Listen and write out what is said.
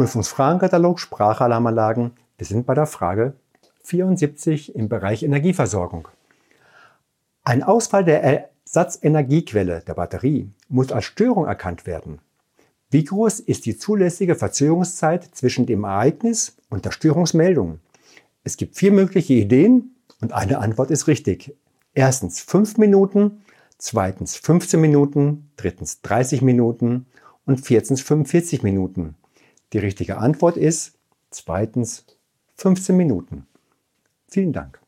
Prüfungsfragenkatalog Sprachalarmanlagen. Wir sind bei der Frage 74 im Bereich Energieversorgung. Ein Ausfall der Ersatzenergiequelle der Batterie muss als Störung erkannt werden. Wie groß ist die zulässige Verzögerungszeit zwischen dem Ereignis und der Störungsmeldung? Es gibt vier mögliche Ideen und eine Antwort ist richtig. Erstens 5 Minuten, zweitens 15 Minuten, drittens 30 Minuten und viertens 45 Minuten. Die richtige Antwort ist zweitens 15 Minuten. Vielen Dank.